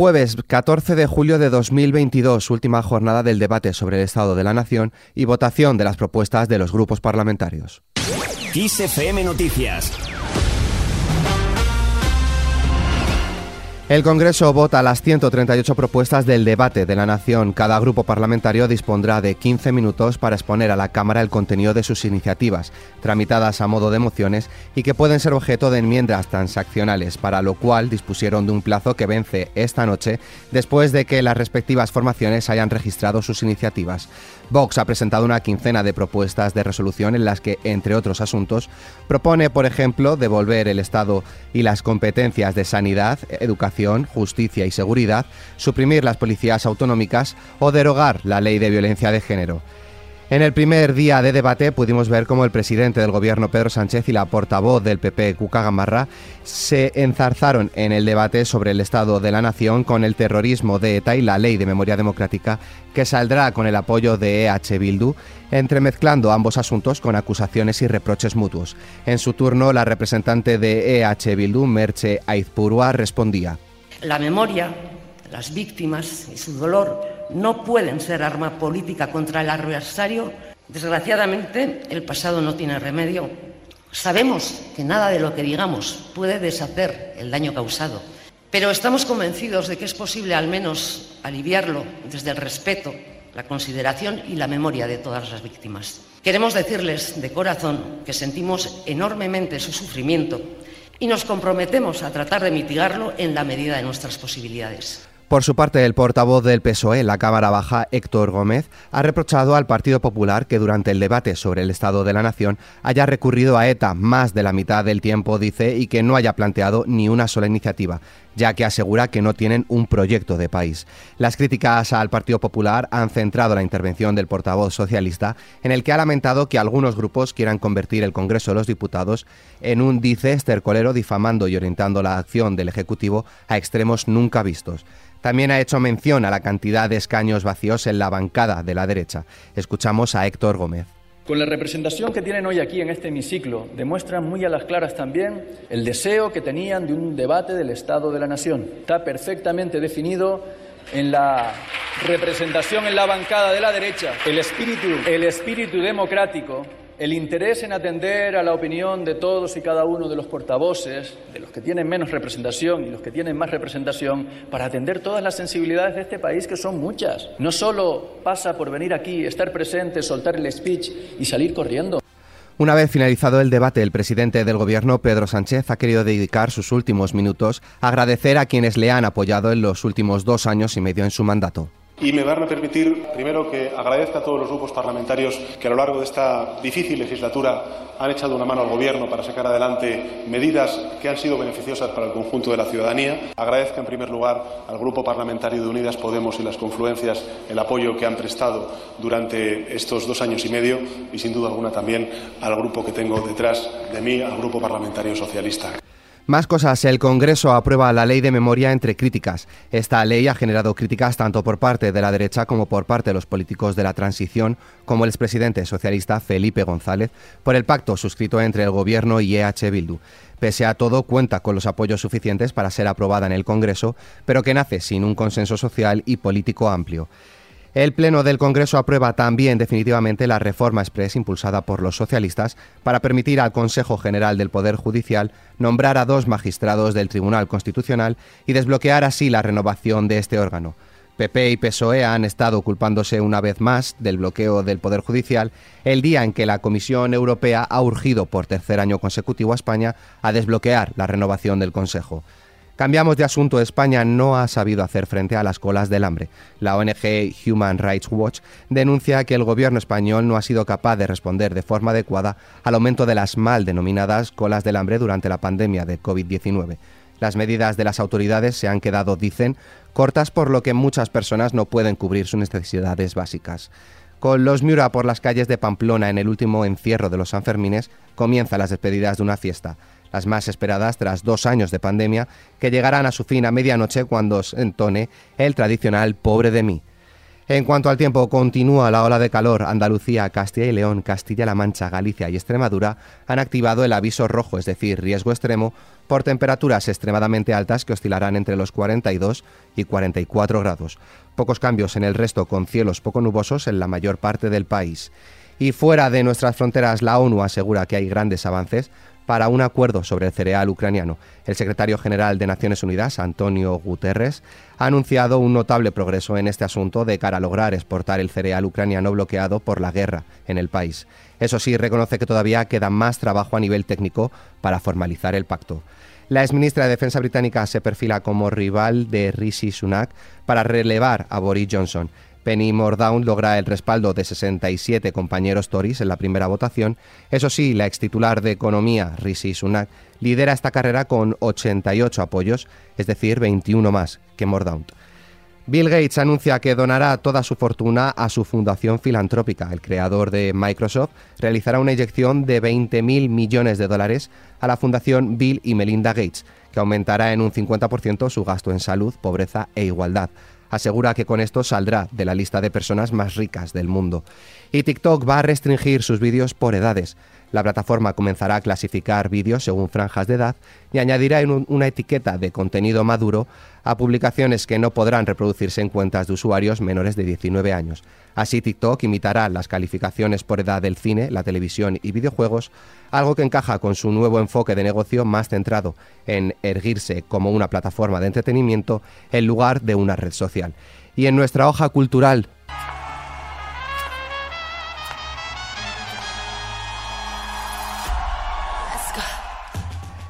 Jueves 14 de julio de 2022, última jornada del debate sobre el Estado de la Nación y votación de las propuestas de los grupos parlamentarios. Noticias El Congreso vota las 138 propuestas del debate de la Nación. Cada grupo parlamentario dispondrá de 15 minutos para exponer a la Cámara el contenido de sus iniciativas, tramitadas a modo de mociones y que pueden ser objeto de enmiendas transaccionales, para lo cual dispusieron de un plazo que vence esta noche después de que las respectivas formaciones hayan registrado sus iniciativas. Vox ha presentado una quincena de propuestas de resolución en las que, entre otros asuntos, propone, por ejemplo, devolver el Estado y las competencias de sanidad, educación, justicia y seguridad, suprimir las policías autonómicas o derogar la ley de violencia de género. En el primer día de debate pudimos ver cómo el presidente del gobierno Pedro Sánchez y la portavoz del PP Cuca Gamarra se enzarzaron en el debate sobre el estado de la nación con el terrorismo de ETA y la ley de memoria democrática que saldrá con el apoyo de EH Bildu, entremezclando ambos asuntos con acusaciones y reproches mutuos. En su turno, la representante de EH Bildu, Merche Aizpurua, respondía. La memoria, las víctimas y su dolor no pueden ser arma política contra el adversario. Desgraciadamente, el pasado no tiene remedio. Sabemos que nada de lo que digamos puede deshacer el daño causado, pero estamos convencidos de que es posible al menos aliviarlo desde el respeto, la consideración y la memoria de todas las víctimas. Queremos decirles de corazón que sentimos enormemente su sufrimiento y nos comprometemos a tratar de mitigarlo en la medida de nuestras posibilidades. Por su parte, el portavoz del PSOE la Cámara Baja, Héctor Gómez, ha reprochado al Partido Popular que durante el debate sobre el Estado de la Nación haya recurrido a ETA más de la mitad del tiempo, dice, y que no haya planteado ni una sola iniciativa, ya que asegura que no tienen un proyecto de país. Las críticas al Partido Popular han centrado la intervención del portavoz socialista, en el que ha lamentado que algunos grupos quieran convertir el Congreso de los Diputados en un, dice, estercolero difamando y orientando la acción del Ejecutivo a extremos nunca vistos. También ha hecho mención a la cantidad de escaños vacíos en la bancada de la derecha. Escuchamos a Héctor Gómez. Con la representación que tienen hoy aquí en este hemiciclo, demuestran muy a las claras también el deseo que tenían de un debate del Estado de la Nación. Está perfectamente definido en la representación en la bancada de la derecha el espíritu, el espíritu democrático el interés en atender a la opinión de todos y cada uno de los portavoces, de los que tienen menos representación y los que tienen más representación, para atender todas las sensibilidades de este país, que son muchas. No solo pasa por venir aquí, estar presente, soltar el speech y salir corriendo. Una vez finalizado el debate, el presidente del Gobierno, Pedro Sánchez, ha querido dedicar sus últimos minutos a agradecer a quienes le han apoyado en los últimos dos años y medio en su mandato. Y me van a permitir, primero, que agradezca a todos los grupos parlamentarios que a lo largo de esta difícil legislatura han echado una mano al Gobierno para sacar adelante medidas que han sido beneficiosas para el conjunto de la ciudadanía. Agradezca, en primer lugar, al Grupo Parlamentario de Unidas Podemos y las confluencias el apoyo que han prestado durante estos dos años y medio y, sin duda alguna, también al grupo que tengo detrás de mí, al Grupo Parlamentario Socialista. Más cosas, el Congreso aprueba la ley de memoria entre críticas. Esta ley ha generado críticas tanto por parte de la derecha como por parte de los políticos de la transición, como el expresidente socialista Felipe González, por el pacto suscrito entre el Gobierno y EH Bildu. Pese a todo, cuenta con los apoyos suficientes para ser aprobada en el Congreso, pero que nace sin un consenso social y político amplio. El Pleno del Congreso aprueba también definitivamente la reforma express impulsada por los socialistas para permitir al Consejo General del Poder Judicial nombrar a dos magistrados del Tribunal Constitucional y desbloquear así la renovación de este órgano. PP y PSOE han estado culpándose una vez más del bloqueo del Poder Judicial el día en que la Comisión Europea ha urgido por tercer año consecutivo a España a desbloquear la renovación del Consejo. Cambiamos de asunto. España no ha sabido hacer frente a las colas del hambre. La ONG Human Rights Watch denuncia que el gobierno español no ha sido capaz de responder de forma adecuada al aumento de las mal denominadas colas del hambre durante la pandemia de COVID-19. Las medidas de las autoridades se han quedado, dicen, cortas por lo que muchas personas no pueden cubrir sus necesidades básicas. Con los Miura por las calles de Pamplona en el último encierro de los Sanfermines, comienzan las despedidas de una fiesta las más esperadas tras dos años de pandemia, que llegarán a su fin a medianoche cuando se entone el tradicional Pobre de mí. En cuanto al tiempo, continúa la ola de calor. Andalucía, Castilla y León, Castilla-La Mancha, Galicia y Extremadura han activado el aviso rojo, es decir, riesgo extremo, por temperaturas extremadamente altas que oscilarán entre los 42 y 44 grados. Pocos cambios en el resto, con cielos poco nubosos en la mayor parte del país. Y fuera de nuestras fronteras, la ONU asegura que hay grandes avances para un acuerdo sobre el cereal ucraniano. El secretario general de Naciones Unidas, Antonio Guterres, ha anunciado un notable progreso en este asunto de cara a lograr exportar el cereal ucraniano bloqueado por la guerra en el país. Eso sí, reconoce que todavía queda más trabajo a nivel técnico para formalizar el pacto. La exministra de Defensa británica se perfila como rival de Rishi Sunak para relevar a Boris Johnson. Penny Mordown logra el respaldo de 67 compañeros Tories en la primera votación. Eso sí, la ex titular de Economía, Rishi Sunak, lidera esta carrera con 88 apoyos, es decir, 21 más que Mordown. Bill Gates anuncia que donará toda su fortuna a su fundación filantrópica. El creador de Microsoft realizará una inyección de 20.000 millones de dólares a la fundación Bill y Melinda Gates, que aumentará en un 50% su gasto en salud, pobreza e igualdad asegura que con esto saldrá de la lista de personas más ricas del mundo. Y TikTok va a restringir sus vídeos por edades. La plataforma comenzará a clasificar vídeos según franjas de edad y añadirá una etiqueta de contenido maduro a publicaciones que no podrán reproducirse en cuentas de usuarios menores de 19 años. Así TikTok imitará las calificaciones por edad del cine, la televisión y videojuegos, algo que encaja con su nuevo enfoque de negocio más centrado en erguirse como una plataforma de entretenimiento en lugar de una red social. Y en nuestra hoja cultural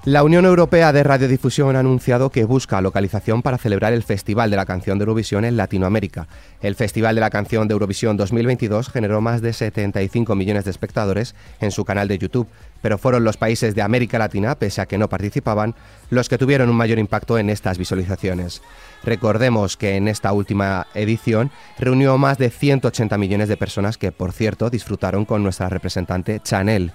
La Unión Europea de Radiodifusión ha anunciado que busca localización para celebrar el Festival de la Canción de Eurovisión en Latinoamérica. El Festival de la Canción de Eurovisión 2022 generó más de 75 millones de espectadores en su canal de YouTube, pero fueron los países de América Latina, pese a que no participaban, los que tuvieron un mayor impacto en estas visualizaciones. Recordemos que en esta última edición reunió más de 180 millones de personas que, por cierto, disfrutaron con nuestra representante Chanel.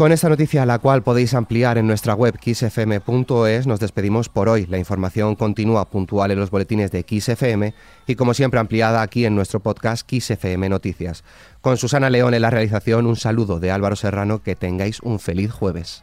Con esta noticia, la cual podéis ampliar en nuestra web xfm.es, nos despedimos por hoy. La información continúa puntual en los boletines de XFM y, como siempre, ampliada aquí en nuestro podcast XFM Noticias. Con Susana León en la realización, un saludo de Álvaro Serrano. Que tengáis un feliz jueves.